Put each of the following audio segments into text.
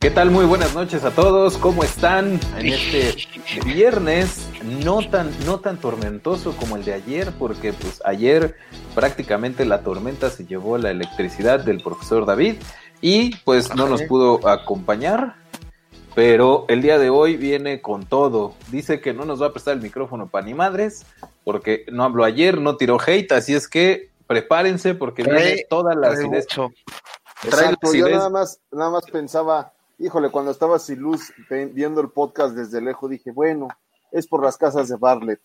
¿Qué tal? Muy buenas noches a todos. ¿Cómo están en este viernes no tan no tan tormentoso como el de ayer? Porque pues ayer prácticamente la tormenta se llevó la electricidad del profesor David y pues no nos pudo acompañar. Pero el día de hoy viene con todo. Dice que no nos va a prestar el micrófono para ni madres porque no habló ayer, no tiró hate, así es que prepárense porque viene todas las ideas. Exacto, yo nada más, nada más pensaba, híjole, cuando estaba sin luz viendo el podcast desde lejos, dije, bueno, es por las casas de Bartlett.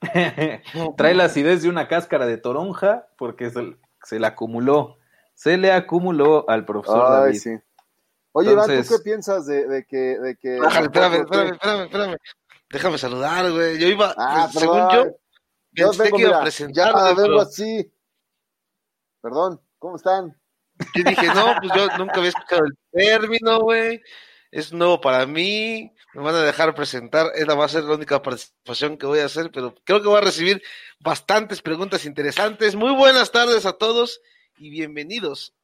Trae la acidez de una cáscara de toronja porque se, se le acumuló. Se le acumuló al profesor Ay, David. sí. Oye, Iván, ¿tú qué piensas de, de que... De que Bájale, espérame, espérame, espérame, espérame. Déjame saludar, güey. Yo iba, Ah, pues, según yo, Yo pensé vengo, que iba mira, a presentar, ya vengo pero así. Perdón, ¿cómo están? Yo dije, no, pues yo nunca había escuchado el término, güey. Es nuevo para mí. Me van a dejar presentar. Esa va a ser la única participación que voy a hacer, pero creo que voy a recibir bastantes preguntas interesantes. Muy buenas tardes a todos y bienvenidos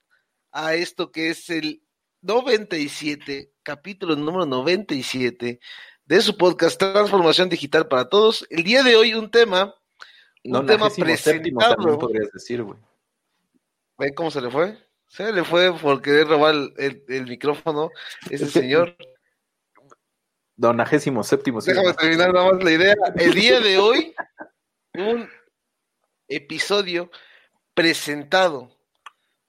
a esto que es el 97, capítulo número 97 de su podcast Transformación Digital para Todos. El día de hoy un tema, un tema presentado. también podrías decir, güey. ¿Ven cómo se le fue? Se le fue por querer robar el, el- micrófono ese Es que- señor. Donagésimo séptimo. Déjame terminar nada más la idea. El día de hoy, un episodio presentado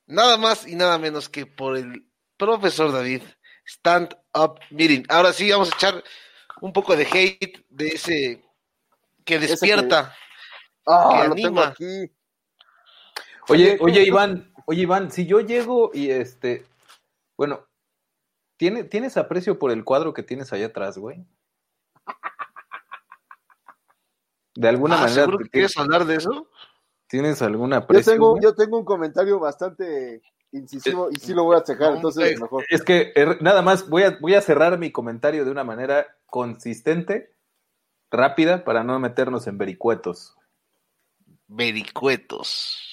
nada más y nada menos que por el profesor David Stand Up Meeting. Ahora sí, vamos a echar un poco de hate de ese que despierta. Ah, Que lo tengo anima. aquí. Oye, ¿cómo- oye, Iván, oye, Iván, si yo llego y este, bueno, ¿tiene, ¿tienes aprecio por el cuadro que tienes allá atrás, güey? De alguna Ah, manera, ¿Seguro que ¿tienes, quieres hablar de eso? ¿tienes algún Yo aprecio? tengo, güey? yo tengo un comentario bastante incisivo y sí lo voy a checar, entonces hombre. mejor. Es que er, nada más voy a, voy a cerrar mi comentario de una manera consistente, rápida, para no meternos en vericuetos. Vericuetos.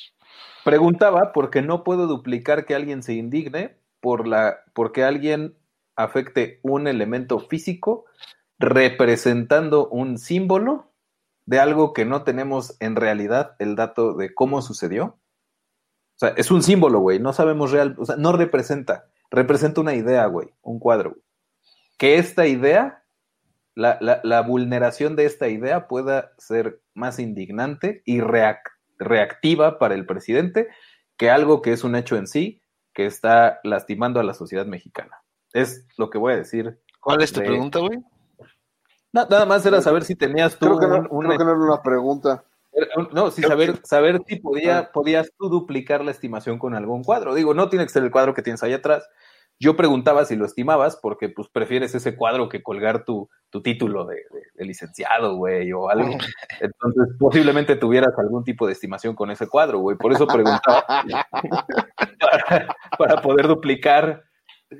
Preguntaba porque no puedo duplicar que alguien se indigne por la, porque alguien afecte un elemento físico representando un símbolo de algo que no tenemos en realidad el dato de cómo sucedió. O sea, es un símbolo, güey, no sabemos real, o sea, no representa, representa una idea, güey, un cuadro. Que esta idea, la, la- la vulneración de esta idea pueda ser más indignante y reac- reactiva para el presidente que algo que es un hecho en sí que está lastimando a la sociedad mexicana. Es lo que voy a decir. ¿Cuál es tu De- pregunta, güey? Na- nada más era saber si tenías tú Creo que, no, un- un- creo que no era una pregunta. un- no, sí, saber, saber si podía, podías tú duplicar la estimación con algún cuadro. Digo, no tiene que ser el cuadro que tienes ahí atrás. Yo preguntaba si lo estimabas porque pues prefieres ese cuadro que colgar tu, tu título de, de- de licenciado, güey, o algo. Entonces, posiblemente tuvieras algún tipo de estimación con ese cuadro, güey. Por eso preguntaba para, para poder duplicar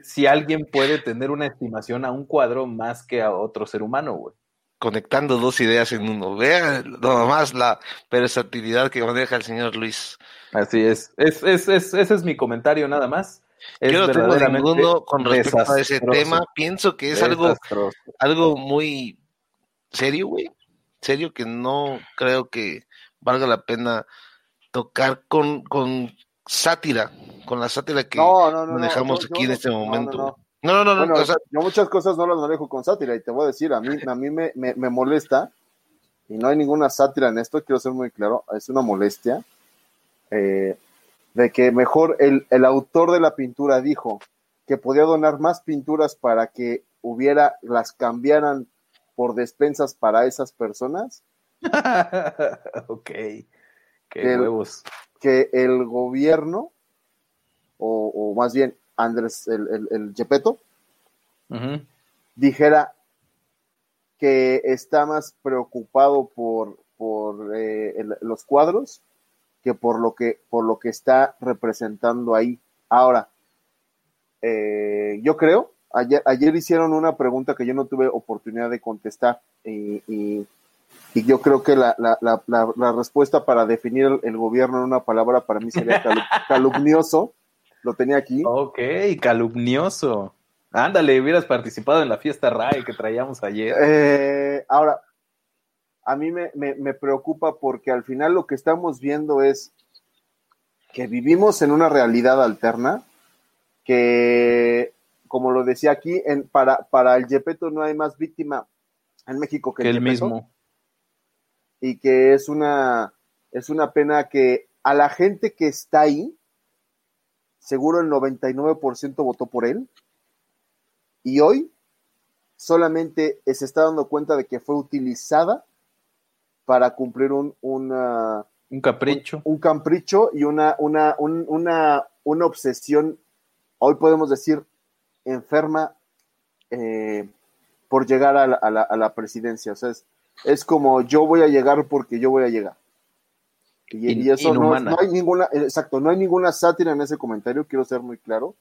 si alguien puede tener una estimación a un cuadro más que a otro ser humano, güey. conectando dos ideas en uno. Vean nomás la versatilidad que maneja el señor Luis. Así es. Es, es, es. Ese es mi comentario nada más. Es Yo no tengo ninguno con respecto a ese tema. Pienso que es algo, algo muy serio, güey. Serio que no creo que valga la pena tocar con, con sátira, con la sátira que No, no, no. no, manejamos aquí en este momento. no. No, no, no, no, Bueno, o sea, yo muchas cosas no las manejo con sátira y te voy a decir, a mí, a mí me, me, me molesta, y no hay ninguna sátira en esto, quiero ser muy claro, es una molestia, eh, de que mejor el, el autor de la pintura dijo que podía donar más pinturas para que hubiera, las cambiaran por despensas para esas personas, ok. Qué El- huevos. que el gobierno, o, o más bien Andrés, el, el, el Gepetto, dijera que está más preocupado por, por eh, el- los cuadros que por lo que por lo que está representando ahí. Ahora, eh, yo creo, ayer, ayer hicieron una pregunta que yo no tuve oportunidad de contestar y, y- y yo creo que la, la, la, la- respuesta para definir el, el gobierno en una palabra para mí sería calu- calumnioso. Lo tenía aquí. Ok, calumnioso. Ándale, hubieras participado en la fiesta RAE que traíamos ayer. Eh, ahora, a mí me, me- me preocupa porque al final lo que estamos viendo es que vivimos en una realidad alterna, que, como lo decía aquí, en, para, para el Yepeto no hay más víctima en México que, que el mismo. Y que es una, es una pena que a la gente que está ahí, seguro el 99% votó por él, y hoy solamente se está dando cuenta de que fue utilizada para cumplir un, una, Un capricho. un capricho y una, una, un- una, una obsesión, hoy podemos decir, enferma eh, por llegar a la, a la- a la presidencia. O sea, es, es como yo voy a llegar porque yo voy a llegar. Y, In- y eso no, no hay ninguna, exacto, no hay ninguna sátira en ese comentario, quiero ser muy claro.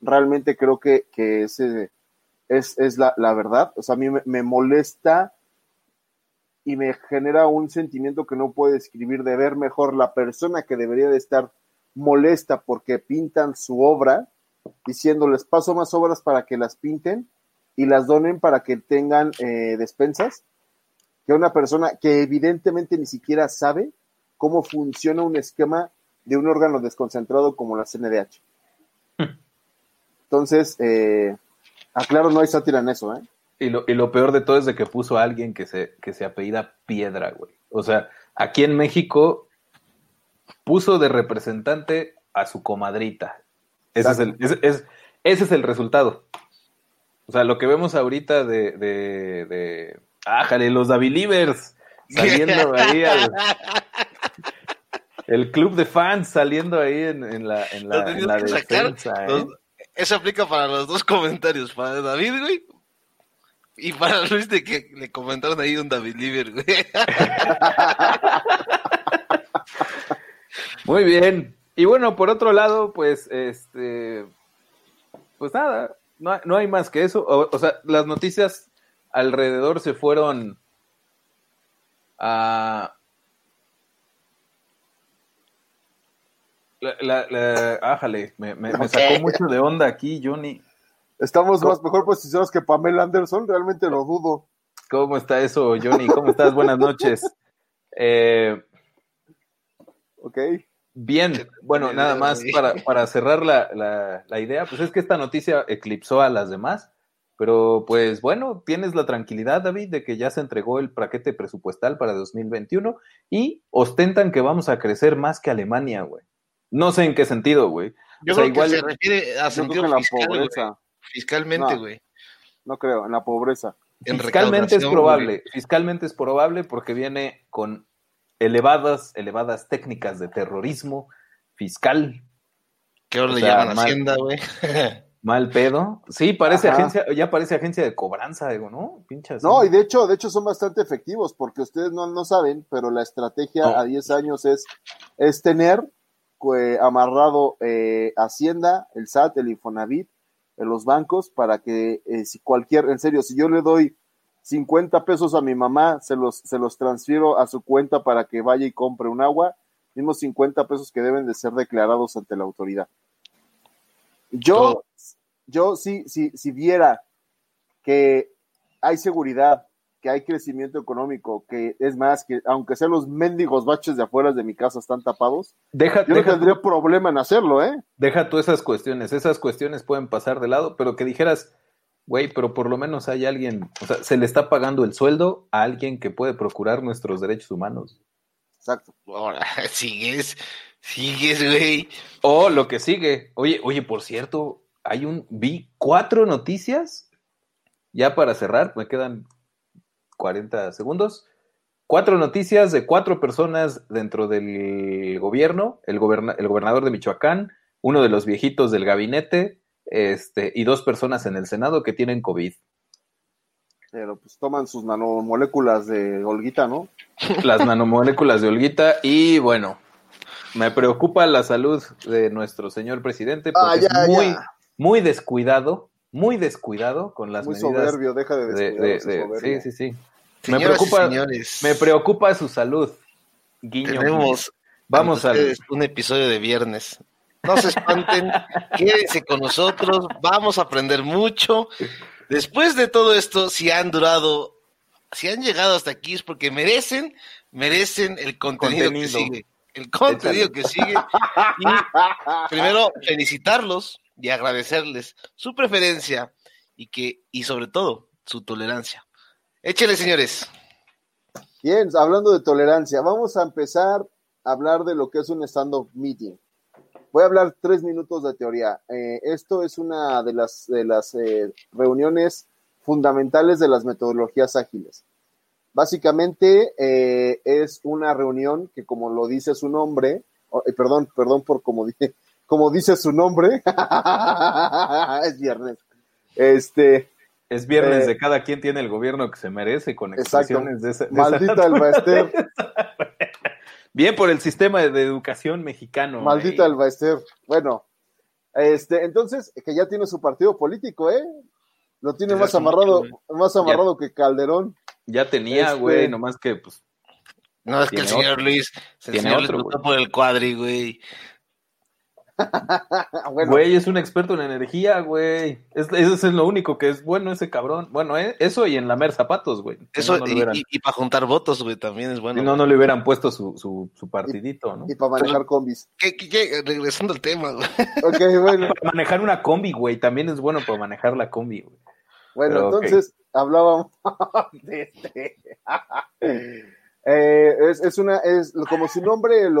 Realmente creo que, que ese es, es la, la verdad. O sea, a mí me, me molesta y me genera un sentimiento que no puedo describir de ver mejor la persona que debería de estar molesta porque pintan su obra, diciéndoles paso más obras para que las pinten y las donen para que tengan eh, despensas, que una persona que evidentemente ni siquiera sabe cómo funciona un esquema de un órgano desconcentrado como la CNDH. Entonces, eh, aclaro, no hay sátira en eso, ¿eh? Y lo, y lo peor de todo es de que puso a alguien que se, que se apellida Piedra, güey. O sea, aquí en México puso de representante a su comadrita. Ese es, el, ese, es, ese es el resultado. O sea, lo que vemos ahorita de, de, de ájale, los Davilivers saliendo ahí al, el club de fans saliendo ahí en, en la, en la, en la que sacar, defensa, ¿eh? los- Eso aplica para los dos comentarios, para David, güey. Y para Luis de que le comentaron ahí un David Liver, güey. Muy bien. Y bueno, por otro lado, pues, este, pues nada, no, hay- no hay más que eso. O, o sea, las noticias alrededor se fueron a... La, la, la- ájale, me, me- me sacó mucho de onda aquí, Johnny. Estamos ¿Cómo? más mejor posicionados que Pamela Anderson, realmente lo dudo. ¿Cómo está eso, Johnny? ¿Cómo estás? Buenas noches. Eh, ¿Ok? Bien, bueno, nada más para, para cerrar la, la, la idea, pues es que esta noticia eclipsó a las demás, pero pues bueno, tienes la tranquilidad, David, de que ya se entregó el paquete presupuestal para 2021 y ostentan que vamos a crecer más que Alemania, güey. No sé en qué sentido, güey. Yo O sea, creo igual- que se refiere a sentido güey. Fiscalmente, No. güey. No creo, en la pobreza. En Fiscalmente es probable, fiscalmente es probable porque viene con elevadas, elevadas técnicas de terrorismo fiscal, Que ahora O le sea, llaman mal- Hacienda, güey. mal pedo. Sí, parece Ajá. agencia, ya parece agencia de cobranza, digo, ¿no? Pinche No, y de hecho, de hecho son bastante efectivos, porque ustedes no, no saben, pero la estrategia No. a 10 años es, es tener amarrado eh, Hacienda, el SAT, el Infonavit, eh, los bancos, para que eh, si cualquier, en serio, si yo le doy 50 pesos a mi mamá, se los, se los transfiero a su cuenta para que vaya y compre un agua, mismos 50 pesos que deben de ser declarados ante la autoridad. Yo, yo sí, sí, si viera que hay seguridad, que hay crecimiento económico, que es más, que aunque sean los mendigos baches de afuera de mi casa están tapados, Deja, yo no tendría problema en hacerlo, ¿eh? deja tú esas cuestiones. Esas cuestiones pueden pasar de lado, pero que dijeras, güey, pero por lo menos hay alguien, o sea, se le está pagando el sueldo a alguien que puede procurar nuestros derechos humanos. Exacto. Ahora, sigues, sigues, güey. O lo que sigue. Oye, oye, por cierto, hay un, vi cuatro noticias, ya para cerrar, me quedan 40 segundos. Cuatro noticias de cuatro personas dentro del gobierno, el, goberna- el gobernador de Michoacán, uno de los viejitos del gabinete, este, y dos personas en el Senado que tienen COVID. Pero pues toman sus nanomoléculas de Olguita, ¿no? Las nanomoléculas de Olguita, y bueno, me preocupa la salud de nuestro señor presidente porque Ah, ya, es muy, ya. muy descuidado, muy descuidado con las Muy medidas soberbio, deja de de- descuidar de- de- sí, sí, sí. Me Señoras preocupa, señores, me preocupa su salud. Guiño. tenemos Vamos ustedes un episodio de viernes. No se espanten, quédense con nosotros, vamos a aprender mucho. Después de todo esto, si han durado, si han llegado hasta aquí es porque merecen, merecen el contenido, que sigue. El contenido que sigue. Y primero, felicitarlos y agradecerles su preferencia y que, y sobre todo, su tolerancia. Échele, señores. Bien, hablando de tolerancia, vamos a empezar a hablar de lo que es un stand-up meeting. Voy a hablar tres minutos de teoría. Eh, esto es una de las, de las eh, reuniones fundamentales de las metodologías ágiles. Básicamente eh, es una reunión que, como lo dice su nombre, eh, perdón, perdón por como dice, como dice su nombre, es viernes. Este, Es viernes Eh, de cada quien tiene el gobierno que se merece con Exacto. expresiones de esa, de esa maldita el Baester, Bien por el sistema de, educación mexicano. Maldita eh. el Baester. Bueno, este, entonces, que ya tiene su partido político, ¿eh? Lo tiene más amarrado, güey. más amarrado que Calderón. Ya tenía, Este- güey, nomás que pues No, es que el señor Luis, el Tiene señor Luis otro, votó por el cuadri, güey. Bueno, Güey, es un experto en energía, güey. Es, eso es lo único que es bueno ese cabrón. Bueno, eh, eso y en lamer zapatos, güey. Eso, no, no, le y, hubieran, para juntar votos, güey, también es bueno. si no, no le hubieran puesto su, su, su partidito, ¿no? y para manejar combis. ¿Qué, qué, qué? Regresando al tema, güey. Ok, bueno, Para manejar una combi, güey. También es bueno para manejar la combi, güey. bueno, Pero, entonces hablábamos de este. Eh, es, es una, es como su nombre lo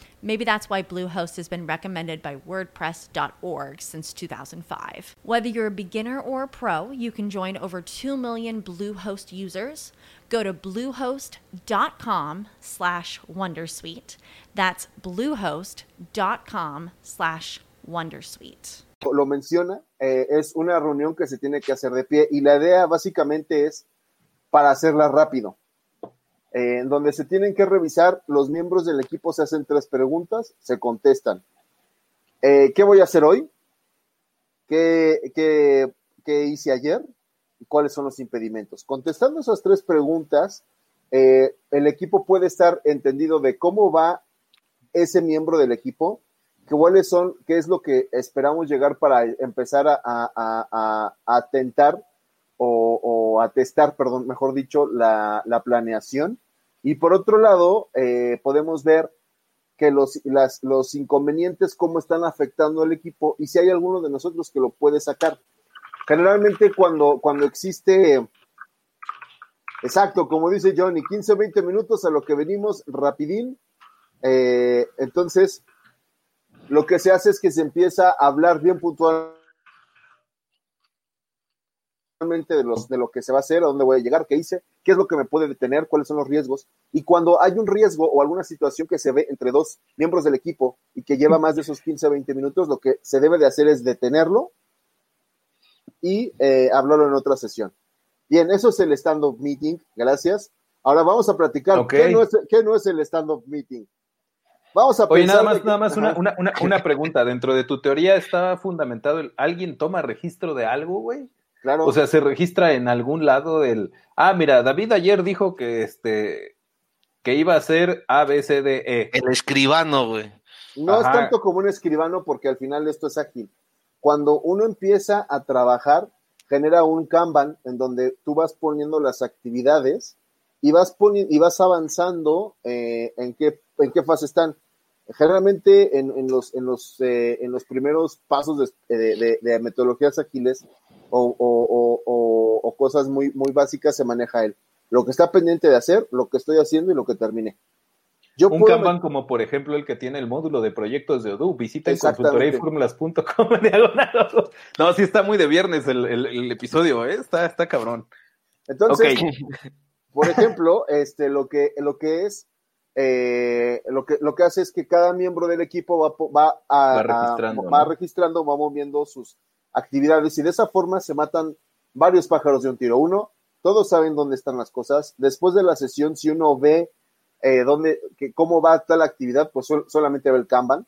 Maybe that's why Bluehost has been recommended by WordPress.org since 2005. Whether you're a beginner or a pro, you can join over 2 million Bluehost users. Go to bluehost.com slash Wondersuite. That's bluehost.com slash Wondersuite. lo menciona, eh, es una reunión que se tiene que hacer de pie y la idea básicamente es para hacerla rápido, eh, en donde se tienen que revisar, los miembros del equipo se hacen tres preguntas, se contestan. Eh, ¿Qué voy a hacer hoy? ¿Qué, hice ayer? ¿Y ¿Cuáles son los impedimentos? Contestando esas tres preguntas, eh, el equipo puede estar entendido de cómo va ese miembro del equipo, cuáles son, qué es lo que esperamos llegar para empezar a, a, a, a tentar o, o, a testar, perdón, mejor dicho, la, la planeación. Y por otro lado, eh, podemos ver que los, los inconvenientes, cómo están afectando al equipo y si hay alguno de nosotros que lo puede sacar. Generalmente cuando, cuando existe, exacto, como dice Johnny, 15 o 20 minutos a lo que venimos rapidín, eh, entonces lo que se hace es que se empieza a hablar bien puntualmente de, los, de lo que se va a hacer, a dónde voy a llegar, qué hice, qué es lo que me puede detener, cuáles son los riesgos. Y cuando hay un riesgo o alguna situación que se ve entre dos miembros del equipo y que lleva más de esos 15 o 20 minutos, lo que se debe de hacer es detenerlo y eh, hablarlo en otra sesión. Bien, eso es el stand-up meeting, gracias. Ahora vamos a platicar ¿qué, no es, qué no es el stand-up meeting. Vamos a Oye, nada más, nada más una, una, una, una, pregunta. Dentro de tu teoría está fundamentado el ¿alguien toma registro de algo, güey? Claro. O sea, se registra en algún lado el ah, mira, David ayer dijo que este que iba a ser A, B, C, D, E. El escribano, güey. No es tanto como un escribano porque al final esto es ágil. Cuando uno empieza a trabajar, genera un Kanban en donde tú vas poniendo las actividades y vas, y vas avanzando eh, en, qué, en qué fase están. Generalmente en, los, en, los, eh, en los primeros pasos de, metodologías ágiles o, cosas muy, muy básicas se maneja él. Lo que está pendiente de hacer, lo que estoy haciendo y lo que terminé. Yo un Kanban como por ejemplo el que tiene el módulo de proyectos de Odoo. Visita consultoriaformulas.com No, sí está muy de viernes el, episodio, ¿eh? está, está cabrón. Entonces, por ejemplo, este, lo que, lo que es, eh, lo que, lo que hace es que cada miembro del equipo va, va, a, registrando, va registrando, va moviendo sus actividades y de esa forma se matan varios pájaros de un tiro. Uno, todos saben dónde están las cosas. Después de la sesión, si uno ve eh, dónde, que, cómo va tal actividad, pues solamente ve el Kanban.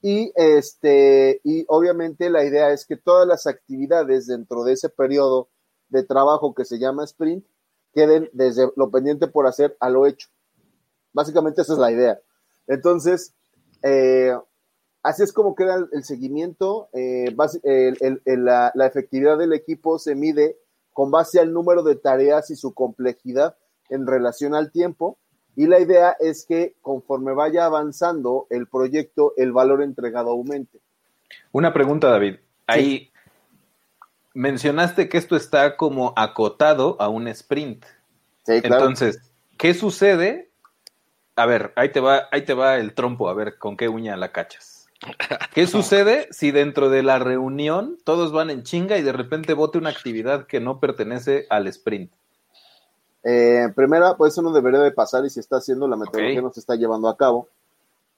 Y, este, y obviamente la idea es que todas las actividades dentro de ese periodo de trabajo que se llama sprint queden desde lo pendiente por hacer a lo hecho. Básicamente esa es la idea. Entonces, eh, así es como queda el, seguimiento. Eh, la, la, efectividad del equipo se mide con base al número de tareas y su complejidad en relación al tiempo. Y la idea es que conforme vaya avanzando el proyecto, el valor entregado aumente. Una pregunta, David. Ahí mencionaste que esto está como acotado a un sprint. Sí, claro. Entonces, ¿qué sucede? A ver, ahí te va, ahí te va el trompo, a ver con qué uña la cachas. ¿Qué sucede si dentro de la reunión todos van en chinga y de repente vote una actividad que no pertenece al sprint? Eh, primera, pues eso no debería de pasar y si está haciendo la metodología no se está llevando a cabo.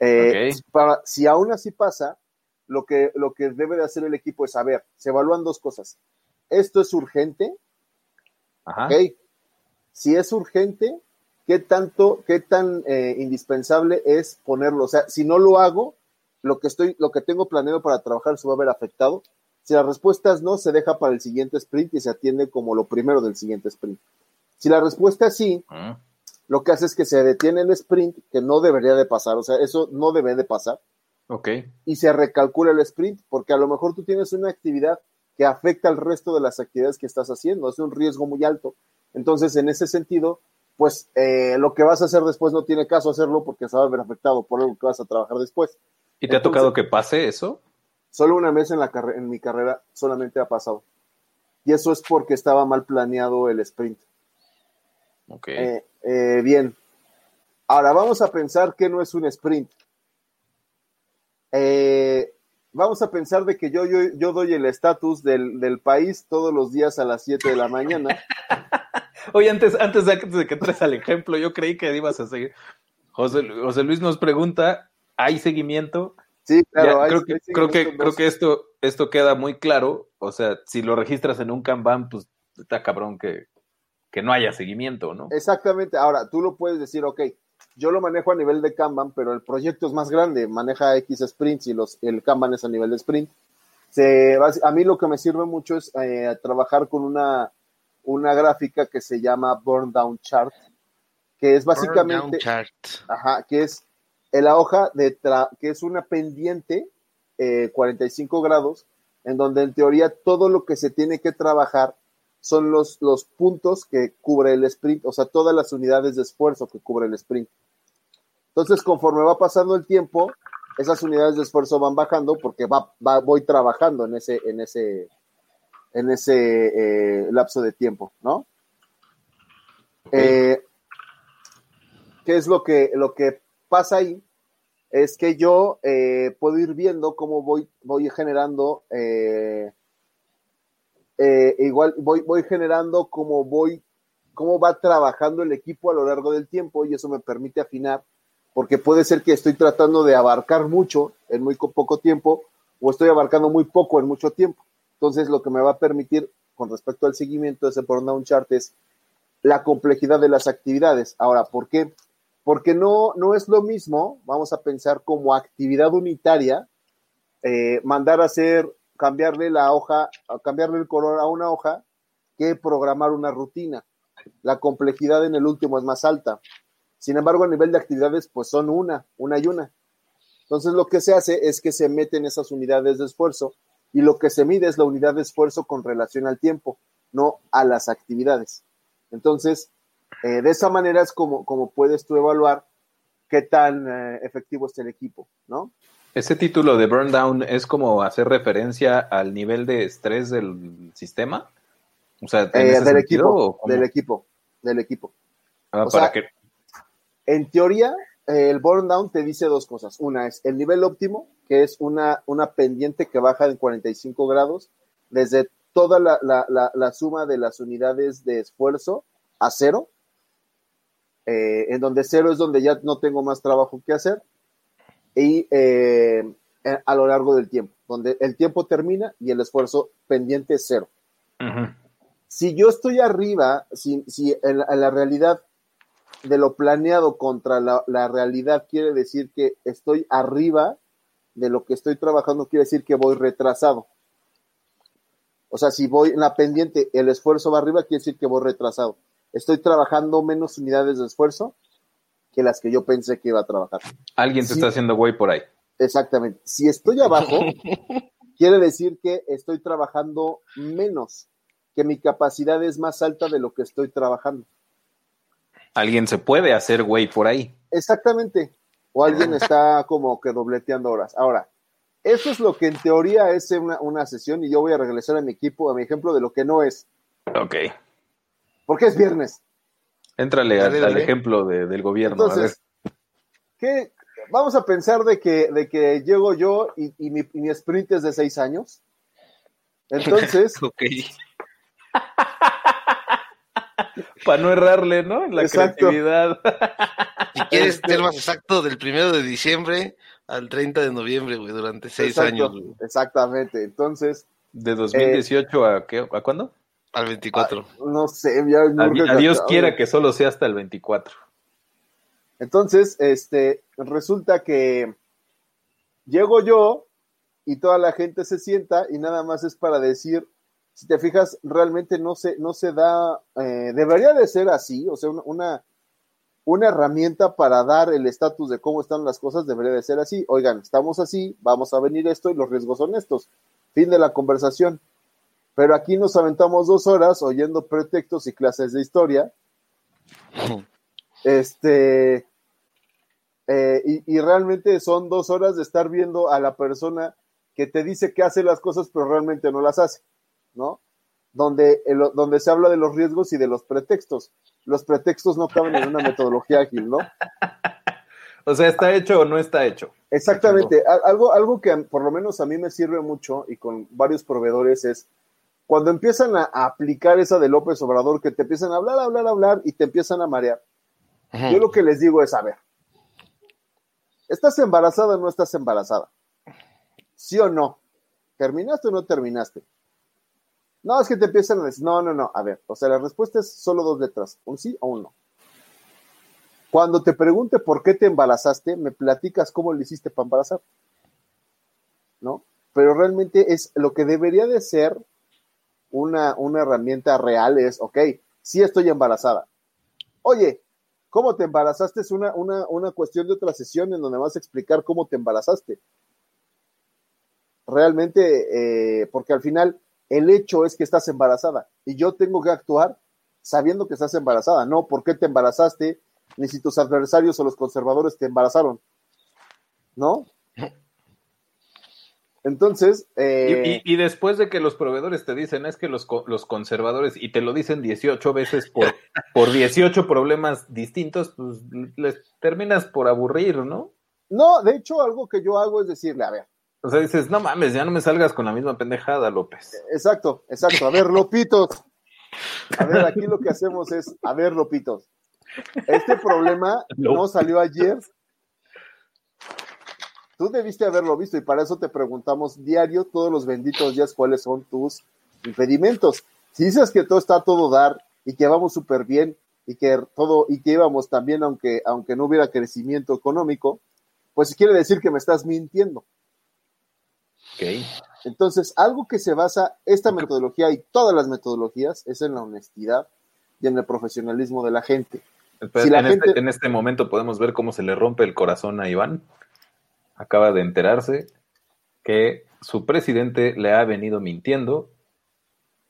Eh, para, si aún así pasa, lo que, lo que debe de hacer el equipo es saber, se evalúan dos cosas. ¿Esto es urgente? Ajá. Si es urgente, ¿qué tanto, qué tan eh, indispensable es ponerlo? O sea, si no lo hago, lo que estoy, lo que tengo planeado para trabajar se va a ver afectado. Si la respuesta es no, se deja para el siguiente sprint y se atiende como lo primero del siguiente sprint. Si la respuesta es sí, ah. lo que hace es que se detiene el sprint, que no debería de pasar, o sea, eso no debe de pasar. Ok. Y se recalcula el sprint, porque a lo mejor tú tienes una actividad que afecta al resto de las actividades que estás haciendo, es un riesgo muy alto. Entonces, en ese sentido, pues eh, lo que vas a hacer después no tiene caso hacerlo porque se va a ver afectado por algo que vas a trabajar después. ¿Y te ha tocado que pase eso? Solo una vez en, la en mi carrera solamente ha pasado. Y eso es porque estaba mal planeado el sprint. Ok. Eh, eh, bien. Ahora vamos a pensar que no es un sprint. Eh, vamos a pensar de que yo, yo, yo doy el estatus del, país todos los días a las 7 de la mañana. Oye, antes, antes, de, que entres al ejemplo, yo creí que ibas a seguir. José, José Luis nos pregunta, ¿hay seguimiento? Sí, claro. creo, que, creo, que, creo que esto, esto queda muy claro. O sea, si lo registras en un Kanban, pues está cabrón que, que no haya seguimiento, ¿no? Exactamente. Ahora, tú lo puedes decir, ok, yo lo manejo a nivel de Kanban, pero el proyecto es más grande, maneja X sprints y los, el Kanban es a nivel de sprint. Se, a mí lo que me sirve mucho es eh, trabajar con una, una gráfica que se llama Burn Down Chart, que es básicamente, chart. Ajá, que es la hoja de que es una pendiente 45 eh, grados, en donde en teoría todo lo que se tiene que trabajar son los, los puntos que cubre el sprint, o sea, todas las unidades de esfuerzo que cubre el sprint. Entonces, conforme va pasando el tiempo, esas unidades de esfuerzo van bajando porque va, voy trabajando en ese, en ese, en ese eh, lapso de tiempo, ¿no? Eh, ¿Qué es lo que, lo que pasa ahí? es que yo eh, puedo ir viendo cómo voy, voy generando, eh, eh, igual voy, voy generando cómo voy, cómo va trabajando el equipo a lo largo del tiempo y eso me permite afinar, porque puede ser que estoy tratando de abarcar mucho en muy poco tiempo o estoy abarcando muy poco en mucho tiempo. Entonces, lo que me va a permitir con respecto al seguimiento de ese burn chart es la complejidad de las actividades. Ahora, ¿por qué? Porque no, no es lo mismo, vamos a pensar como actividad unitaria, eh, mandar a hacer, cambiarle la hoja, cambiarle el color a una hoja, que programar una rutina. La complejidad en el último es más alta. Sin embargo, a nivel de actividades, pues son una, una y una. Entonces, lo que se hace es que se meten esas unidades de esfuerzo y lo que se mide es la unidad de esfuerzo con relación al tiempo, no a las actividades. Entonces, eh, de esa manera es como, como puedes tú evaluar qué tan eh, efectivo es el equipo, ¿no? Ese título de Burn Down es como hacer referencia al nivel de estrés del sistema. O sea, eh, del, equipo, del equipo, del equipo, ah, ¿para qué? En teoría, el burn down te dice dos cosas. Una es el nivel óptimo, que es una, una pendiente que baja en 45 grados desde toda la, la, la suma de las unidades de esfuerzo a cero eh, en donde cero es donde ya no tengo más trabajo que hacer, y eh, a lo largo del tiempo, donde el tiempo termina y el esfuerzo pendiente es cero. Si yo estoy arriba, si, si en, la, realidad de lo planeado contra la, la, realidad quiere decir que estoy arriba de lo que estoy trabajando, quiere decir que voy retrasado. O sea, si voy en la pendiente, el esfuerzo va arriba, quiere decir que voy retrasado estoy trabajando menos unidades de esfuerzo que las que yo pensé que iba a trabajar. Alguien se está haciendo güey por ahí. Exactamente. Si estoy abajo, quiere decir que estoy trabajando menos, que mi capacidad es más alta de lo que estoy trabajando. Alguien se puede hacer güey por ahí. Exactamente. O alguien está como que dobleteando horas. Ahora, eso es lo que en teoría es una, una sesión y yo voy a regresar a mi equipo, a mi ejemplo de lo que no es. Ok porque es viernes. Éntrale al, ejemplo del gobierno. Entonces, ¿qué? Vamos a pensar de que, de que llego yo y, mi, sprint es de seis años. Entonces. ok. Para no errarle, ¿no? En la creatividad. si quieres ser más exacto, del primero de diciembre al 30 de noviembre, güey, durante seis años. Exactamente. Entonces. ¿De 2018 a qué? ¿A cuándo? Al 24. no sé, ya a, Dios quiera que solo sea hasta el 24. Entonces, este, resulta que llego yo y toda la gente se sienta y nada más es para decir, si te fijas, realmente no se, no se da, eh, debería de ser así, o sea, una, una herramienta para dar el estatus de cómo están las cosas debería de ser así. Oigan, estamos así, vamos a venir esto y los riesgos son estos. Fin de la conversación. Pero aquí nos aventamos dos horas oyendo pretextos y clases de historia. Este, eh, y, realmente son dos horas de estar viendo a la persona que te dice que hace las cosas, pero realmente no las hace, ¿no? Donde, donde se habla de los riesgos y de los pretextos. Los pretextos no caben en una metodología ágil, ¿no? O sea, ¿está hecho o no está hecho? Exactamente. Algo, algo que por lo menos a mí me sirve mucho y con varios proveedores es cuando empiezan a, aplicar esa de López Obrador, que te empiezan a hablar, hablar, hablar y te empiezan a marear, yo lo que les digo es, a ver, ¿estás embarazada o no estás embarazada? ¿Sí o no? ¿Terminaste o no terminaste? No, es que te empiezan a decir, no, no, no, a ver, o sea, la respuesta es solo dos letras, un sí o un no. Cuando te pregunte por qué te embarazaste, me platicas cómo le hiciste para embarazar. ¿No? Pero realmente es lo que debería de ser una, una herramienta real es, ok, sí estoy embarazada. Oye, ¿cómo te embarazaste? Es una, una, una cuestión de otra sesión en donde vas a explicar cómo te embarazaste. Realmente, eh, porque al final el hecho es que estás embarazada y yo tengo que actuar sabiendo que estás embarazada, no por qué te embarazaste, ni si tus adversarios o los conservadores te embarazaron. ¿No? Entonces. Eh, y, después de que los proveedores te dicen es que los, los conservadores, y te lo dicen 18 veces por, por 18 problemas distintos, pues les terminas por aburrir, ¿no? No, de hecho, algo que yo hago es decirle, a ver. O sea, dices, no mames, ya no me salgas con la misma pendejada, López. Exacto, exacto. A ver, Lopitos. A ver, aquí lo que hacemos es, a ver, Lopitos. Este problema no salió ayer. Tú debiste haberlo visto y para eso te preguntamos diario, todos los benditos días, cuáles son tus impedimentos. Si dices que todo está a todo dar y que vamos súper bien y que todo y que íbamos también aunque aunque no hubiera crecimiento económico, pues quiere decir que me estás mintiendo. Okay. Entonces, algo que se basa esta metodología y todas las metodologías es en la honestidad y en el profesionalismo de la gente. si la en, gente... este, en este momento podemos ver cómo se le rompe el corazón a Iván. Acaba de enterarse que su presidente le ha venido mintiendo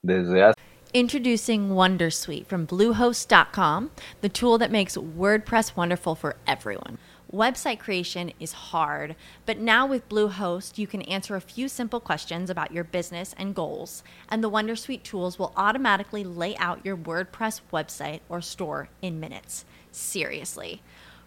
desde hace Introducing Wondersuite from Bluehost.com, the tool that makes WordPress wonderful for everyone. Website creation is hard, but now with Bluehost, you can answer a few simple questions about your business and goals, and the Wondersuite tools will automatically lay out your WordPress website or store in minutes. Seriously.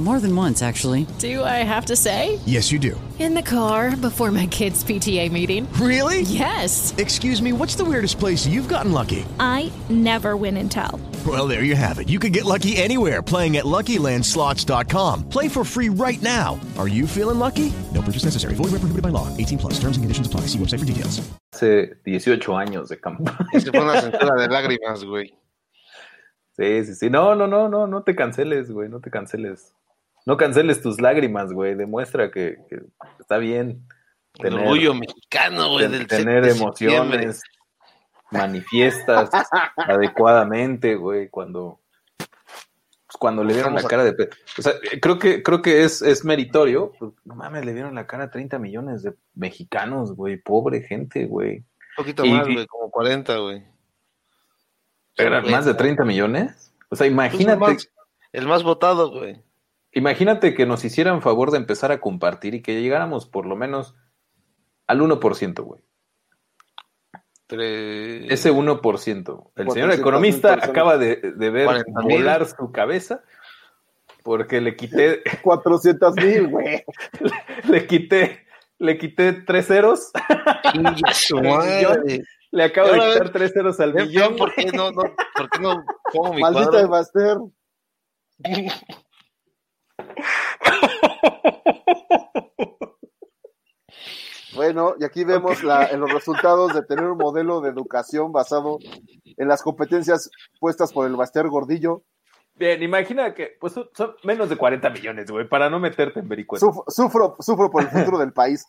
More than once, actually. Do I have to say? Yes, you do. In the car before my kids' PTA meeting. Really? Yes. Excuse me, what's the weirdest place you've gotten lucky? I never win and tell. Well, there you have it. You can get lucky anywhere playing at LuckyLandSlots.com. Play for free right now. Are you feeling lucky? No purchase necessary. Void where prohibited by law. 18 plus. Terms and conditions apply. See website for details. Hace 18 años de campaña. Se fue una cintura de lágrimas, güey. Sí, sí, sí. No, no, no, no, no te canceles, güey. No te canceles. No canceles tus lágrimas, güey. Demuestra que, que está bien. El orgullo mexicano, güey. Del tener emociones. Manifiestas adecuadamente, güey. Cuando, pues, cuando le vieron la cara de. O sea, creo que, creo que es, es meritorio. Pues, no mames, le vieron la cara a 30 millones de mexicanos, güey. Pobre gente, güey. Un poquito y, más, güey. Como 40, güey. ¿Eran más de 30 millones? O sea, imagínate. Pues el, más, el más votado, güey. Imagínate que nos hicieran favor de empezar a compartir y que llegáramos por lo menos al 1%, güey. Tres... Ese 1%. El señor economista acaba de, de ver volar su cabeza porque le quité... 400 mil, güey. le, le, quité, le quité tres ceros. le acabo de quitar tres ceros al millón. ¿Por qué no, no, por qué no pongo mi Maldita cuadro? de Baster. Bueno, y aquí vemos la, en los resultados de tener un modelo de educación basado en las competencias puestas por el Baster Gordillo. Bien, imagina que pues, son menos de 40 millones, güey, para no meterte en vericuetos. Sufro, sufro, sufro por el futuro del país.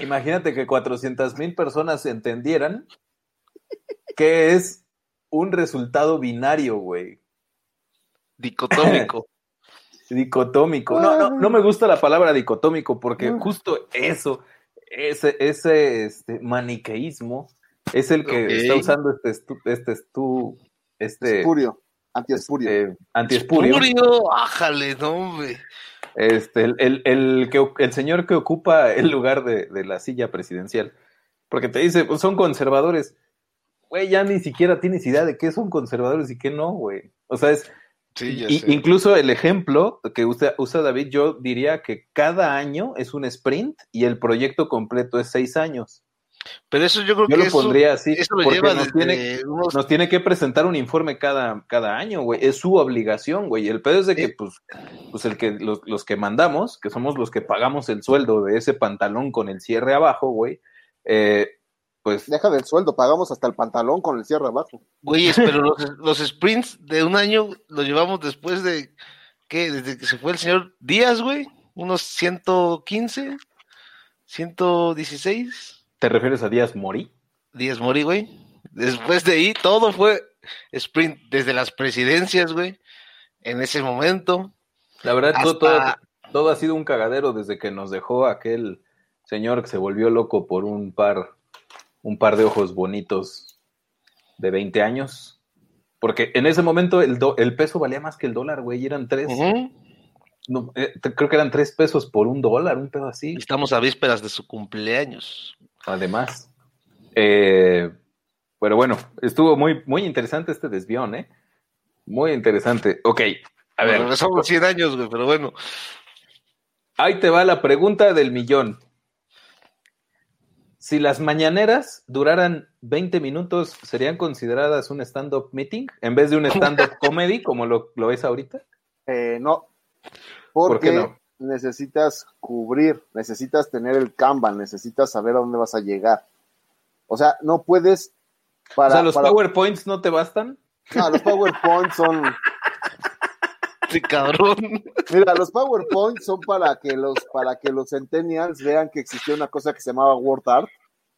Imagínate que 400 mil personas entendieran que es un resultado binario, güey. Dicotómico. dicotómico. No, no, no me gusta la palabra dicotómico porque justo eso, ese, ese este, maniqueísmo es el que está usando este estu, este estu, este Espurio, antiespurio. eh, antiespurio. Espurio, ájale, no, hombre. Este, el, el, el que, el señor que ocupa el lugar de, de la silla presidencial. Porque te dice, pues son conservadores. Güey, ya ni siquiera tienes idea de qué son conservadores y qué no, güey. O sea, es, Sí, ya y- sé. incluso el ejemplo que usa, usa David, yo diría que cada año es un sprint y el proyecto completo es seis años. Pero eso yo creo Yo que lo eso, pondría así, eso lo porque lleva nos tiene- unos- Nos tiene que presentar un informe cada, cada año, güey. Es su obligación, güey. El pedo es de que, Sí. pues, pues el que, los, los que mandamos, que somos los que pagamos el sueldo de ese pantalón con el cierre abajo, güey, eh, pues Deja del sueldo, pagamos hasta el pantalón con el cierre abajo. Güeyes, pero los, los sprints de un año los llevamos después de, ¿qué? Desde que se fue el señor Díaz, güey. Unos 115, 116 ¿te refieres a Díaz Mori? días morí, güey. Después de ahí, todo fue sprint desde las presidencias, güey. En ese momento. La verdad, Hasta- todo, todo ha sido un cagadero desde que nos dejó aquel señor que se volvió loco por un par, un par de ojos bonitos de 20 años. Porque en ese momento el, do- el peso valía más que el dólar, güey, y eran tres, no, eh, creo que eran tres pesos por un dólar, un pedo así. Estamos a vísperas de su cumpleaños. Además. Eh, pero bueno, estuvo muy, muy interesante este desvión, ¿eh? Muy interesante. Ok, a ver, Regresamos 100 años, güey, pero bueno. ahí te va la pregunta del millón. Si las mañaneras duraran 20 minutos, ¿serían consideradas un stand-up meeting en vez de un stand-up comedy como lo, lo es ahorita? Eh, no, ¿Por porque no? necesitas cubrir, necesitas tener el Kanban, necesitas saber a dónde vas a llegar. O sea, no puedes para, o sea, ¿los para- PowerPoints no te bastan? No, los PowerPoints son Sí, cabrón. Mira, los PowerPoint son para que los para que los centennials vean que existía una cosa que se llamaba Word Art,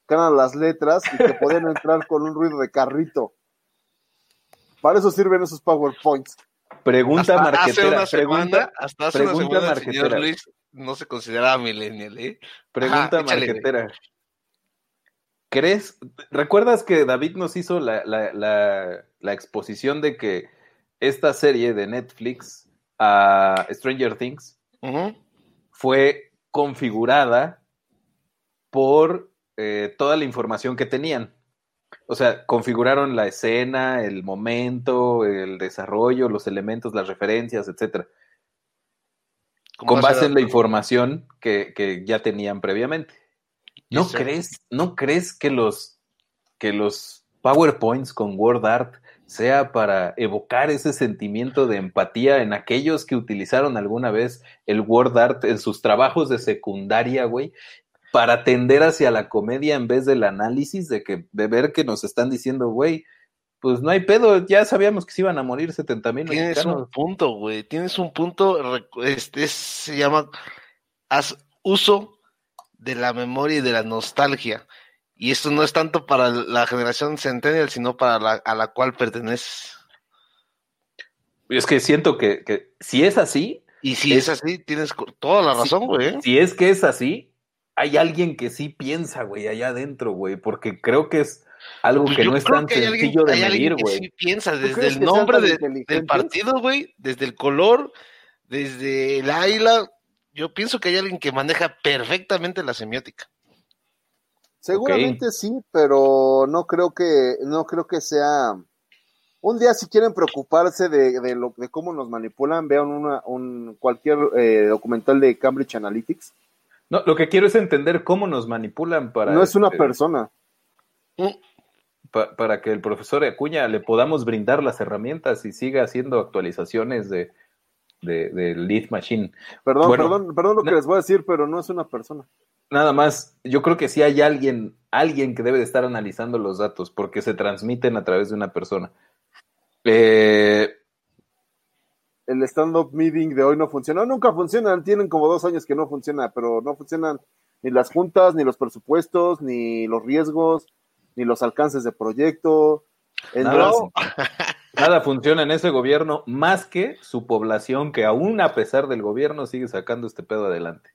que eran las letras y que podían entrar con un ruido de carrito. Para eso sirven esos PowerPoints. Pregunta Hasta hace marquetera. pregunta, semana, hasta hace una semana el señor marquetera. Luis no se consideraba millennial, ¿eh? Pregunta Ajá, échale, marquetera. ¿Crees? ¿Recuerdas que David nos hizo la, la- la- la exposición de que esta serie de Netflix, a Stranger Things, fue configurada por eh, toda la información que tenían? O sea, configuraron la escena, el momento, el desarrollo, los elementos, las referencias, etcétera, ¿Cómo con base en la información que, que ya tenían previamente. ¿No crees, ¿No crees que los, que los PowerPoints con Word Art sea para evocar ese sentimiento de empatía en aquellos que utilizaron alguna vez el Word Art en sus trabajos de secundaria, güey? Para tender hacia la comedia en vez del análisis de que de ver que nos están diciendo, güey, pues no hay pedo, ya sabíamos que se iban a morir 70 mil Tienes mexicanos. un punto, güey. Tienes un punto. Este es- se llama. Haz uso de la memoria y de la nostalgia. Y esto no es tanto para la generación centennial, sino para la a la cual perteneces. Es que siento que, que si es así, Y si Es- es, así, tienes toda la razón, güey. ¿eh? Si es que es así, hay alguien que sí piensa, güey, allá adentro, güey, porque creo que es algo Pues que no es tan que hay alguien- sencillo de hay alguien medir, que güey. sí piensa desde el nombre de- del partido, güey, desde el color, desde el águila. Yo pienso que hay alguien que maneja perfectamente la semiótica. Seguramente sí, pero no creo que no creo que sea un día si quieren preocuparse de, de lo de cómo nos manipulan, vean una, un cualquier eh, documental de Cambridge Analytics. No, lo que quiero es entender cómo nos manipulan para, no es una persona. pa- para que el profesor Acuña le podamos brindar las herramientas y siga haciendo actualizaciones de, de, del lead machine. Perdón, Bueno, perdón, perdón lo que les voy a decir, pero no es una persona. Nada más, yo creo que sí hay alguien, alguien que debe de estar analizando los datos porque se transmiten a través de una persona. Eh, El stand-up meeting de hoy no funciona. Nunca funcionan, tienen como dos años que no funciona, pero no funcionan ni las juntas, ni los presupuestos, ni los riesgos, ni los alcances de proyecto. Nada, Entonces, nada funciona en ese gobierno más que su población que aún a pesar del gobierno sigue sacando este pedo adelante.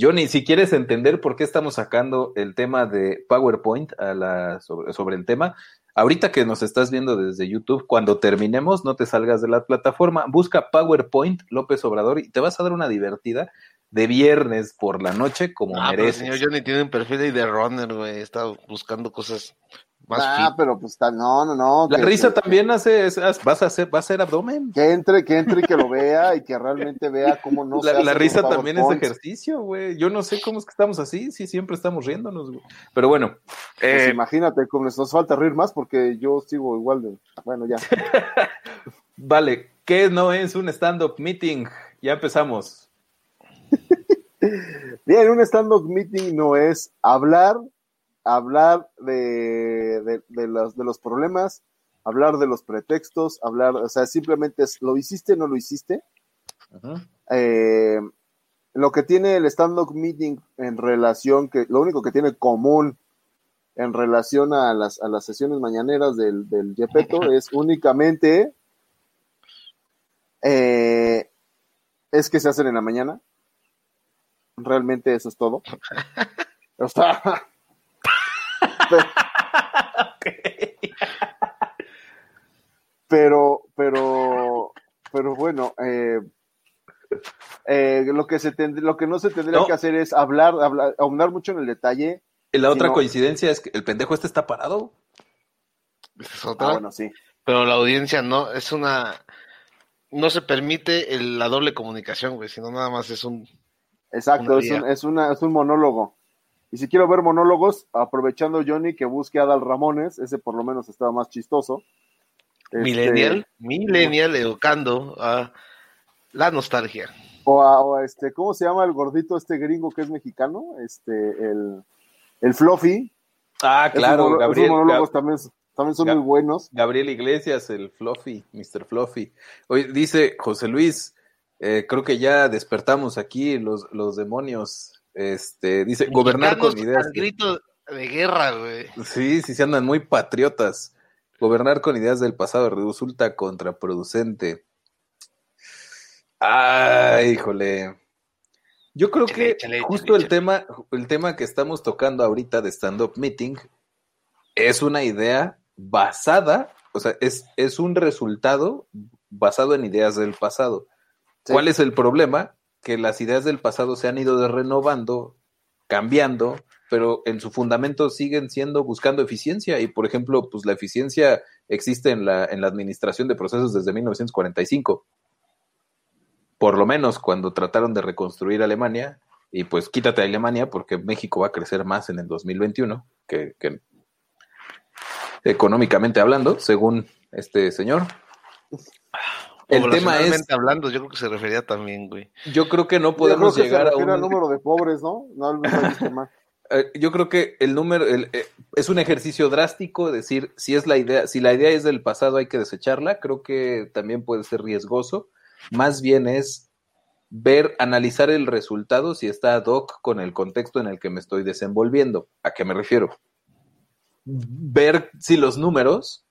Johnny, si quieres entender por qué estamos sacando el tema de PowerPoint a la, sobre, sobre el tema, ahorita que nos estás viendo desde YouTube, cuando terminemos, no te salgas de la plataforma, busca PowerPoint López Obrador y te vas a dar una divertida de viernes por la noche como Ah, pero el mereces. señor Johnny tiene un perfil de runner, güey. Está buscando cosas más ah, fit. pero pues tal, no, no, no. La que- risa que- también hace, es- vas a hacer, va a hacer abdomen. Que entre, que entre y que lo vea y que realmente vea cómo no se la, hace la risa también es ejercicio, güey. Yo no sé cómo es que estamos así, sí, siempre estamos riéndonos, güey. Pero bueno, Pues eh, imagínate, como nos nos falta reír más porque yo sigo igual de. Bueno, ya. vale, ¿qué no es un stand-up meeting? Ya empezamos. Bien, un stand-up meeting no es hablar hablar de, de, de los, de los problemas, hablar de los pretextos, hablar, o sea, simplemente es, ¿lo hiciste o no lo hiciste? Eh, lo que tiene el stand-up meeting en relación, que lo único que tiene común en relación a las, a las sesiones mañaneras del, del Yepeto es únicamente eh, es que se hacen en la mañana. Realmente eso es todo. O sea, pero, pero, pero bueno, eh, eh, lo que se tend- lo que no se tendría No. que hacer es hablar, hablar, ahondar mucho en el detalle. Y la otra sino- coincidencia es que el pendejo este está parado. Esa es otra. Ah, bueno, sí. Pero la audiencia no, es una. No se permite el- la doble comunicación, güey, sino nada más es un. Exacto, Una es un, es, una, es un monólogo. Y si quiero ver monólogos, aprovechando Johnny que busque a Adal Ramones, ese por lo menos estaba más chistoso. Este, Millennial, millennial educando a la nostalgia. o, a, o a este, ¿cómo se llama el gordito este gringo que es mexicano? Este, el, el Fluffy. Ah, claro, esos, mono- Gabriel, esos monólogos Gab- también, también son Gab- muy buenos. Gabriel Iglesias, el Fluffy, Mr. Fluffy. Hoy dice José Luis, eh, creo que ya despertamos aquí los, los demonios. Este, dice, gobernar con ideas. al grito de guerra, güey. Sí, sí, se andan muy patriotas. Gobernar con ideas del pasado resulta contraproducente. Ay, híjole. Yo creo que justo el tema, el tema que estamos tocando ahorita de stand-up meeting es una idea basada, o sea, es, es un resultado basado en ideas del pasado. Sí. ¿Cuál es el problema? Que las ideas del pasado se han ido renovando, cambiando, pero en su fundamento siguen siendo buscando eficiencia. Y por ejemplo, pues la eficiencia existe en la, en la administración de procesos desde 1945. Por lo menos cuando trataron de reconstruir Alemania, y pues quítate a Alemania porque México va a crecer más en el 2021 que, que económicamente hablando, según este señor. El tema es, hablando, yo creo que se refería también, güey. yo creo que no Yo podemos creo que llegar se a refiere al un... número de pobres, ¿no? No viste mal. Eh, yo creo que el número el, eh, es un ejercicio drástico decir si es la idea si la idea es del pasado hay que desecharla creo que también puede ser riesgoso más bien es ver analizar el resultado si está ad hoc con el contexto en el que me estoy desenvolviendo a qué me refiero ver si los números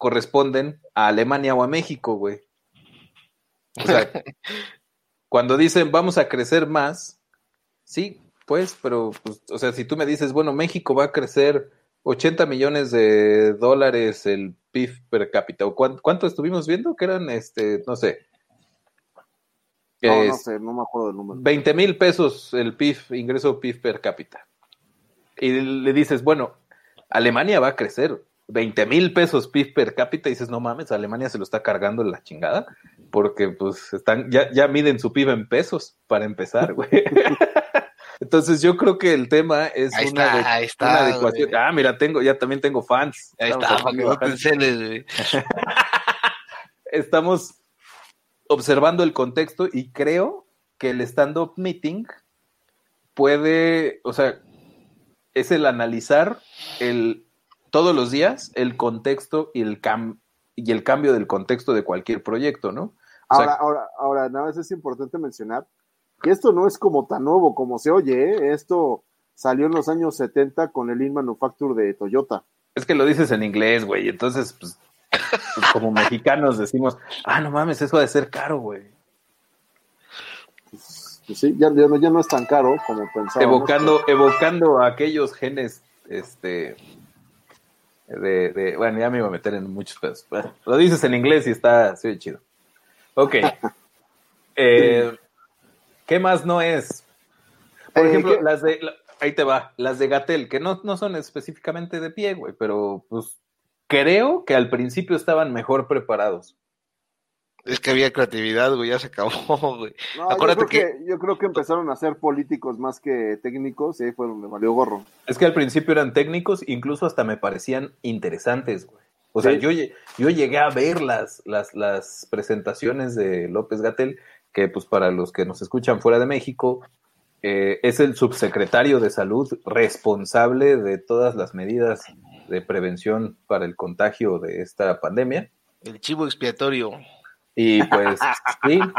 corresponden a Alemania o a México güey o sea cuando dicen vamos a crecer más Sí, pues, pero, pues, o sea, si tú me dices, bueno, México va a crecer 80 millones de dólares el PIB per cápita, ¿o cuán- cuánto estuvimos viendo? Que eran, este, no sé, No, no sé, no me acuerdo del número. 20 mil pesos el PIB, ingreso PIB per cápita. Y le dices, bueno, Alemania va a crecer 20 mil pesos PIB per cápita y dices, no mames, Alemania se lo está cargando la chingada, porque pues están, ya, ya miden su PIB en pesos para empezar, güey. Entonces yo creo que el tema es Ahí una, está, ade- ahí está, una adecuación. güey. Ah, mira, tengo, ya también tengo fans. Ahí Estamos está, para güey. Estamos observando el contexto y creo que el stand-up meeting puede, o sea, es el analizar el todos los días el contexto y el cam y el cambio del contexto de cualquier proyecto, ¿no? O sea, Ahora, ahora, ahora, nada más es importante mencionar que esto no es como tan nuevo como se oye, ¿eh? esto salió en los años 70 con el Lean Manufacture de Toyota. es que lo dices en inglés, güey, entonces, pues, pues, como mexicanos decimos, ah, no mames, eso ha de ser caro, güey. Pues sí, ya, ya no, ya no es tan caro como pensábamos. evocando, evocando a aquellos genes, este, de, de- bueno, ya me iba a meter en muchos pedos. Bueno, lo dices en inglés y está, sí, chido. Ok. Eh, ¿Qué más no es? Por Eh, ejemplo, ¿qué? las de, la- ahí te va, las de Gatel, que no, no son específicamente de pie, güey, pero pues creo que al principio estaban mejor preparados. Es que había creatividad, güey, ya se acabó, güey. No, yo Acuérdate creo que... yo creo que empezaron a ser políticos más que técnicos y ahí fue donde valió gorro. Es que al principio eran técnicos, incluso hasta me parecían interesantes, güey. O sea, Sí. yo, yo llegué a ver las, las, las presentaciones de López Gatel, que pues para los que nos escuchan fuera de México, eh, es el subsecretario de salud responsable de todas las medidas de prevención para el contagio de esta pandemia. El chivo expiatorio. Y pues, sí.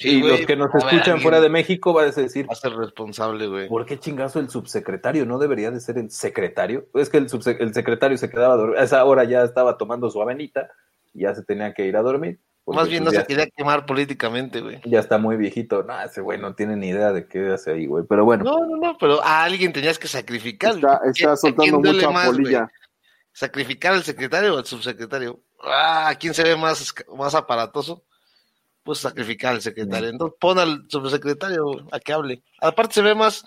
Sí, y los que nos ver, escuchan alguien fuera de México van a decir, Va a ser responsable, güey. ¿por qué chingazo el subsecretario? ¿No debería de ser el secretario? Es que el, el secretario se quedaba dormido. A esa hora ya estaba tomando su avenita y ya se tenía que ir a dormir. Más bien no pues, se quería quemar políticamente, güey. ya está muy viejito. No, ese güey no tiene ni idea de qué hace ahí, güey. Pero bueno. No, no, no, pero a alguien tenías que sacrificar. Está, ¿Quién- está a soltando mucha más, polilla. ¿Sacrificar al secretario o al subsecretario? Ah, ¿quién se ve más, más aparatoso? Pues sacrificar al secretario. Entonces pon al subsecretario a que hable. Aparte se ve más,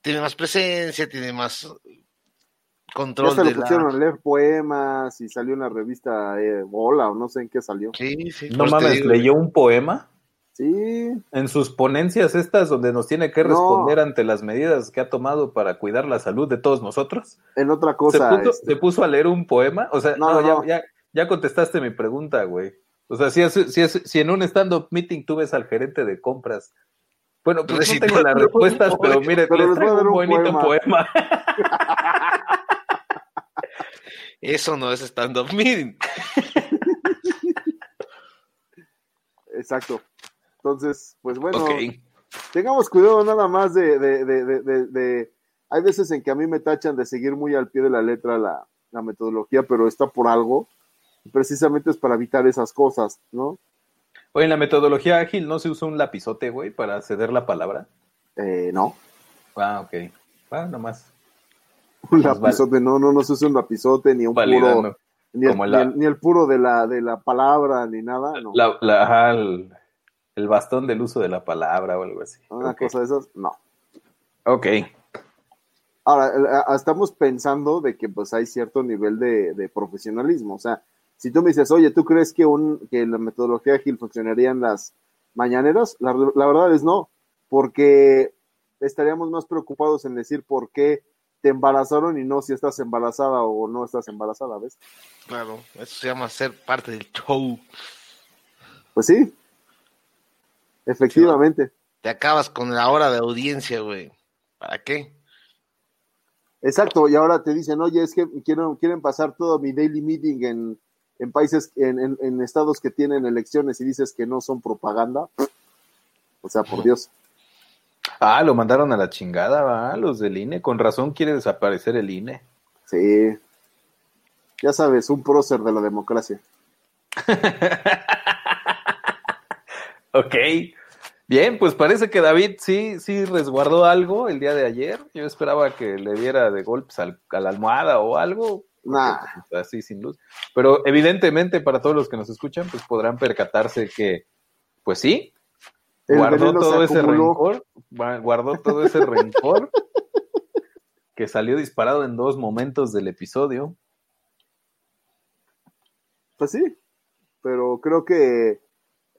tiene más presencia, tiene más Ya control se lo de pusieron la... a leer poemas y salió en la revista eh, Bola o no sé en qué salió. Sí, sí. No mames, digo, leyó un poema Sí, en sus ponencias estas donde nos tiene que No. responder ante las medidas que ha tomado para cuidar la salud de todos nosotros. en otra se, cosa. puso, este, se puso a leer un poema. O sea, No, no, no, ya, no. Ya, ya contestaste mi pregunta, güey. O sea, si, es- si, es- si en un stand-up meeting tú ves al gerente de compras. Bueno, pues no Recitando tengo las respuestas, pero mire, Pero les traigo un un bonito poema. poema. Eso no es stand-up meeting. Exacto. Entonces, pues bueno, tengamos cuidado nada más de, de, de, de, de- de- Hay veces en que a mí me tachan de seguir muy al pie de la letra la, la metodología, pero está por algo. y Precisamente es para evitar esas cosas, ¿no? Oye, en la metodología ágil no se usa un lapizote, güey, para ceder la palabra. Eh, no. Ah, ok. Ah, nomás. Un Pues lapizote, no, no, no se usa un lapizote, ni un Validando. puro, ni el, ni la- el- ni el puro de la, de la palabra, ni nada, no. La, la- ajá, el, el bastón del uso de la palabra o algo así. Una cosa de esas, no. Ok. Ahora, estamos pensando de que pues hay cierto nivel de, de profesionalismo. O sea, si tú me dices, oye, ¿tú crees que, un, que la metodología ágil funcionaría en las mañaneras? La, la verdad es no, porque estaríamos más preocupados en decir por qué te embarazaron y no si estás embarazada o no estás embarazada, ¿ves? Claro, eso se llama ser parte del show. Pues sí, efectivamente. Te acabas con la hora de audiencia, güey. ¿Para qué? Exacto, y ahora te dicen, oye, es que quiero, quieren pasar todo mi daily meeting en, en países, en, en- en estados que tienen elecciones y dices que no son propaganda. O sea, por Dios. Ah, lo mandaron a la chingada, va, los del INE. Con razón quiere desaparecer el INE. Sí. Ya sabes, un prócer de la democracia. Ok. Bien, pues parece que David sí, sí resguardó algo el día de ayer. Yo esperaba que le diera de golpes al- a la almohada o algo. Nah. pues, así sin luz. Pero evidentemente para todos los que nos escuchan, pues podrán percatarse que, pues sí, El guardó todo ese rencor, gua- guardó todo ese rencor que salió disparado en dos momentos del episodio. Pues sí, pero creo que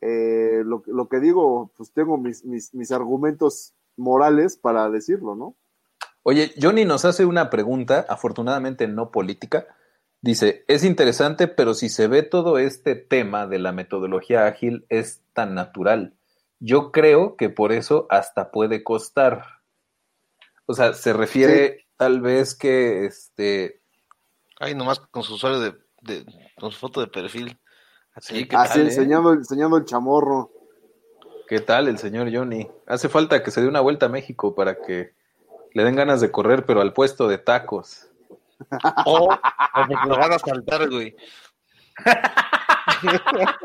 eh, lo, lo que digo, pues tengo mis, mis, mis argumentos morales para decirlo, ¿no? Oye, Johnny nos hace una pregunta, afortunadamente no política. Dice, es interesante, pero si se ve todo este tema de la metodología ágil es tan natural. Yo creo que por eso hasta puede costar. O sea, se refiere tal vez que este Ay, nomás con su usuario de, de- con su foto de perfil. Sí, ¿qué Así, tal, eh? enseñando, enseñando el chamorro. ¿Qué tal el señor Johnny? Hace falta que se dé una vuelta a México para que le den ganas de correr, pero al puesto de tacos. O, o porque lo van a saltar, güey.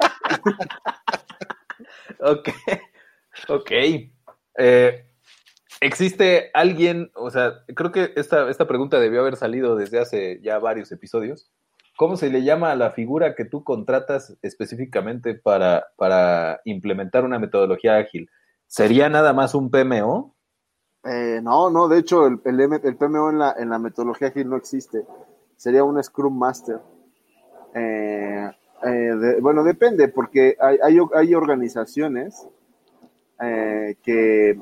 Ok, ok. Eh, ¿Existe alguien, o sea, creo que esta, esta pregunta debió haber salido desde hace ya varios episodios. ¿Cómo se le llama a la figura que tú contratas específicamente para, para implementar una metodología ágil? ¿Sería nada más un PMO? Eh, no, no, de hecho el, el, el PMO en la, en la metodología ágil no existe. Sería un Scrum Master. Eh, eh, bueno, depende, porque hay, hay, hay organizaciones que,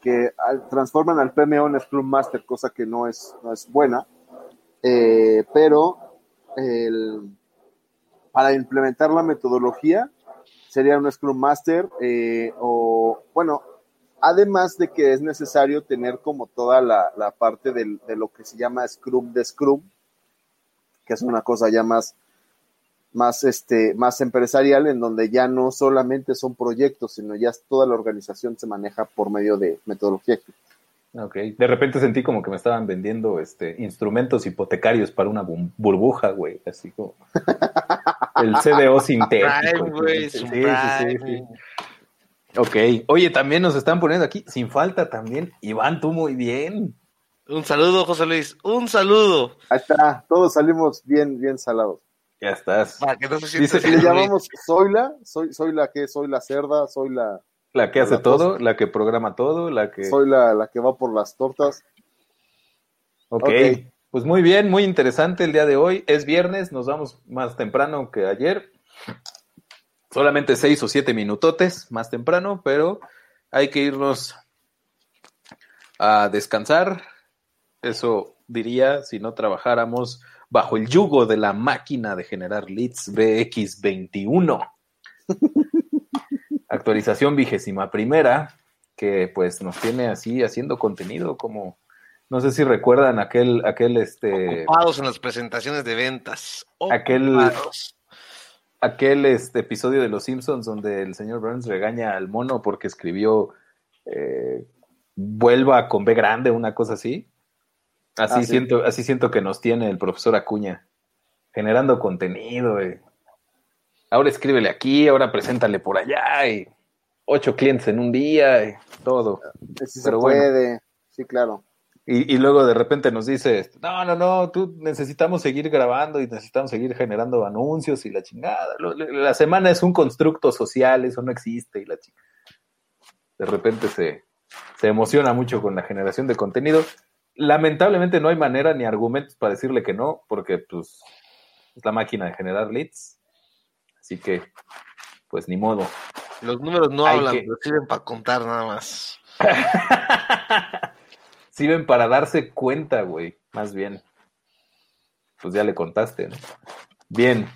que transforman al PMO en Scrum Master, cosa que no es, no es buena. Pero para implementar la metodología sería un Scrum Master eh, o, bueno, Además de que es necesario tener como toda la, la parte del- de lo que se llama Scrum de Scrum, que es una cosa ya más, más, este, más empresarial, en donde ya no solamente son proyectos, sino ya toda la organización se maneja por medio de metodología. Ok. De repente sentí como que me estaban vendiendo este instrumentos hipotecarios para una burbuja, güey. Así como. El CDO sintético. Güey, Sí, sí, sí, sí. Ok. Oye, también nos están poniendo aquí, sin falta también. Iván, tú muy bien. Un saludo, José Luis. Un saludo. Ahí está, todos salimos bien, bien salados. Ya estás. Para que no se Dice- Le llamamos soy la, soy, soy la que, soy la cerda, soy la, La que hace La todo, cosa. la que programa todo, la que. soy la, la que va por las tortas. Ok, Ok. pues muy bien, muy interesante el día de hoy. Es viernes, nos vamos más temprano que ayer. Solamente seis o siete minutotes más temprano, pero hay que irnos a descansar. Eso diría si no trabajáramos bajo el yugo de la máquina de generar leads BX21. Actualización vigésima primera, que pues nos tiene así haciendo contenido como no sé si recuerdan aquel, aquel, este, Ocupados en las presentaciones de ventas. Aquel- Ocupados. aquel este episodio de Los Simpsons donde el señor Burns regaña al mono porque escribió eh, vuelva con B grande, una cosa así. Así Ah, sí. siento, así siento que nos tiene el profesor Acuña, generando contenido. eh. Ahora escríbele aquí, ahora preséntale por allá, y ocho clientes en un día, y todo. Sí se Pero bueno. puede, sí, claro. Y, y luego de repente nos dice, no, no, no, tú necesitamos seguir grabando y necesitamos seguir generando anuncios y la chingada. La semana es un constructo social, eso no existe y la chingada. De repente se, se emociona mucho con la generación de contenido. Lamentablemente no hay manera ni argumentos para decirle que no, porque pues es la máquina de generar leads. Así que, pues ni modo. Los números no Hay hablan, que- pero sirven para contar nada más. Sirven para darse cuenta, güey, más bien. Pues ya le contaste, ¿no? Bien.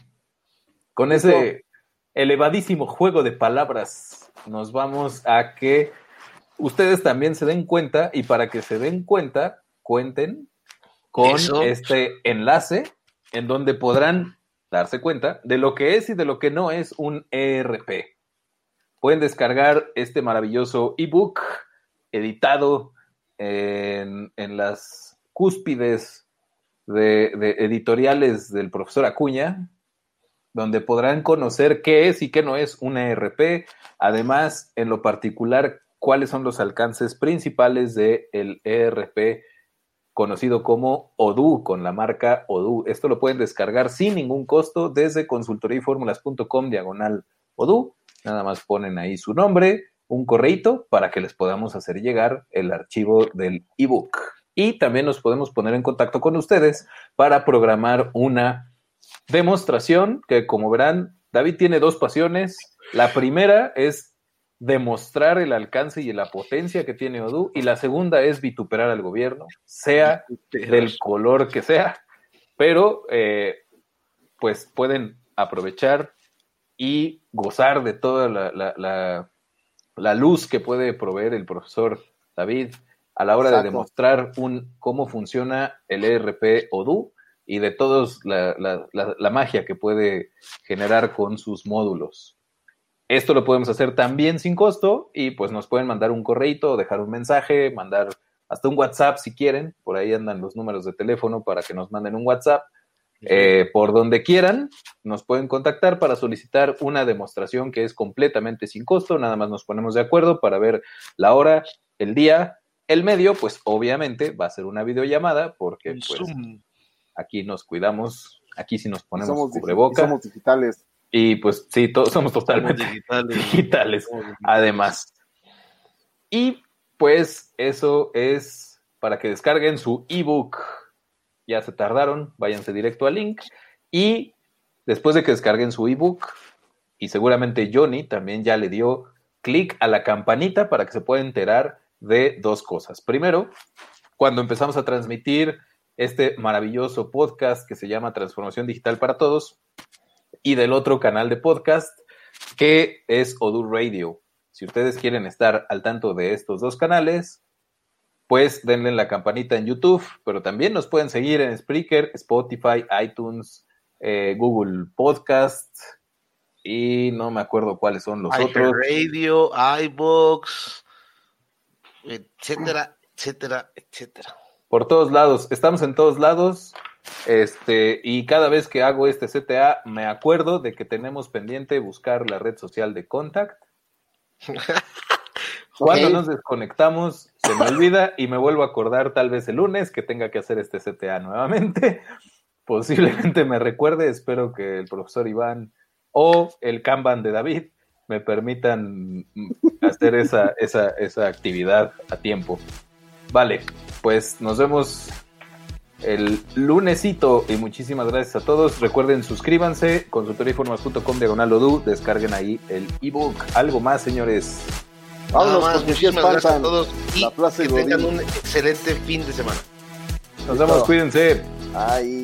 Con ese elevadísimo juego de palabras, nos vamos a que ustedes también se den cuenta y para que se den cuenta, cuenten con Eso. este enlace en donde podrán darse cuenta de lo que es y de lo que no es un ERP. Pueden descargar este maravilloso ebook editado en, las cúspides de, de editoriales del profesor Acuña, donde podrán conocer qué es y qué no es un ERP, además, en lo particular, cuáles son los alcances principales del ERP conocido como Odoo, con la marca Odoo. Esto lo pueden descargar sin ningún costo desde consultoríformulas.com diagonal Odoo. Nada más ponen ahí su nombre, un correito para que les podamos hacer llegar el archivo del ebook. Y también nos podemos poner en contacto con ustedes para programar una demostración que, como verán, David tiene dos pasiones. La primera es demostrar el alcance y la potencia que tiene Odoo y la segunda es vituperar al gobierno, sea del color que sea, pero eh, pues pueden aprovechar y gozar de toda la, la- la- la luz que puede proveer el profesor David a la hora de demostrar un, cómo funciona el ERP Odoo y de todos la, la- la- la magia que puede generar con sus módulos. Esto lo podemos hacer también sin costo y pues nos pueden mandar un correito, dejar un mensaje, mandar hasta un WhatsApp si quieren. Por ahí andan los números de teléfono para que nos manden un WhatsApp. Eh, por donde quieran, nos pueden contactar para solicitar una demostración que es completamente sin costo. Nada más nos ponemos de acuerdo para ver la hora, el día, el medio, pues obviamente va a ser una videollamada porque pues aquí nos cuidamos, aquí sí nos Y ponemos somos, cubreboca somos digitales. Y pues sí, todos somos totalmente digitales. digitales. además. Y pues eso es para que descarguen su ebook. Ya se tardaron, váyanse directo al link. Y después de que descarguen su ebook, y seguramente Johnny también ya le dio clic a la campanita para que se pueda enterar de dos cosas. Primero, cuando empezamos a transmitir este maravilloso podcast que se llama Transformación Digital para Todos, y del otro canal de podcast que es Odoo Radio. Si ustedes quieren estar al tanto de estos dos canales, pues denle la campanita en YouTube, pero también nos pueden seguir en Spreaker, Spotify, iTunes, eh, Google Podcast y no me acuerdo cuáles son los otros. Radio, iBox, etcétera, etcétera, etcétera. Por todos lados, estamos en todos lados. Este, y cada vez que hago este CTA, me acuerdo de que tenemos pendiente buscar la red social de Contact. Cuando nos desconectamos, se me olvida y me vuelvo a acordar tal vez el lunes que tenga que hacer este CTA nuevamente. Posiblemente me recuerde, espero que el profesor Iván o el Kanban de David me permitan hacer esa, esa, esa actividad a tiempo. Vale, pues nos vemos el lunesito y muchísimas gracias a todos. Recuerden, suscríbanse, consultoriainformas.com diagonal Odu, descarguen ahí el ebook. Algo más, señores. Nada más, muchísimas gracias a todos y que tengan un excelente fin de semana. Nos vemos, cuídense. Ay.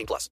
18 plus.